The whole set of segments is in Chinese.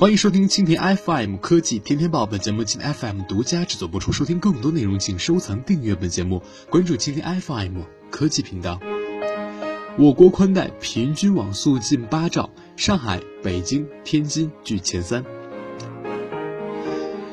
欢迎收听蜻蜓 FM 科技天天报，本节目蜻蜓 FM 独家制作播出。收听更多内容，请收藏订阅本节目，关注蜻蜓 FM 科技频道。我国宽带平均网速近八兆，上海、北京、天津居前三。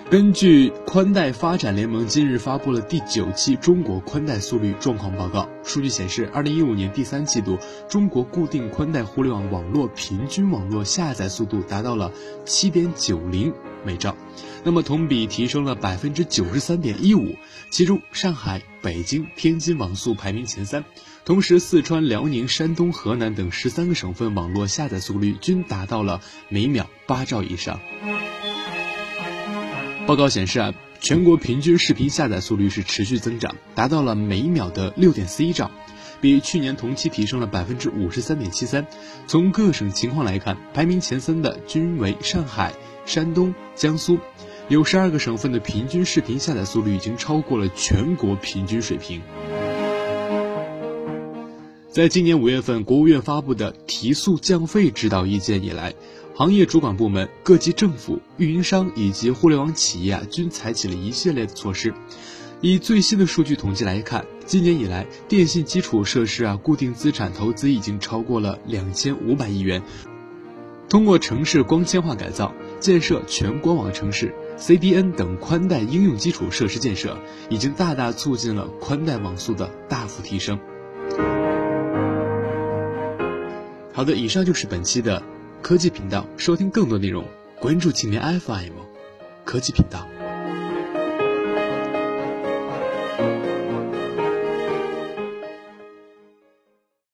根据宽带发展联盟今日发布了第九期中国宽带速率状况报告，数据显示，二零一五年第三季度，中国固定宽带互联网网络平均网络下载速度达到了七点九零每兆，那么同比提升了百分之九十三点一五，其中上海、北京、天津网速排名前三，同时四川、辽宁、山东、河南等十三个省份网络下载速率均达到了每秒八兆以上。报告显示啊，全国平均视频下载速率是持续增长，达到了每秒的六点四一兆，比去年同期提升了百分之五十三点七三。从各省情况来看，排名前三的均为上海、山东、江苏，有十二个省份的平均视频下载速率已经超过了全国平均水平。在今年五月份，国务院发布的提速降费指导意见以来。行业主管部门、各级政府、运营商以及互联网企业啊，均采取了一系列的措施。以最新的数据统计来看，今年以来，电信基础设施啊固定资产投资已经超过了两千五百亿元。通过城市光纤化改造、建设全光网城市、CDN 等宽带应用基础设施建设，已经大大促进了宽带网速的大幅提升。好的，以上就是本期的。科技频道，收听更多内容，关注青年 FM 科技频道。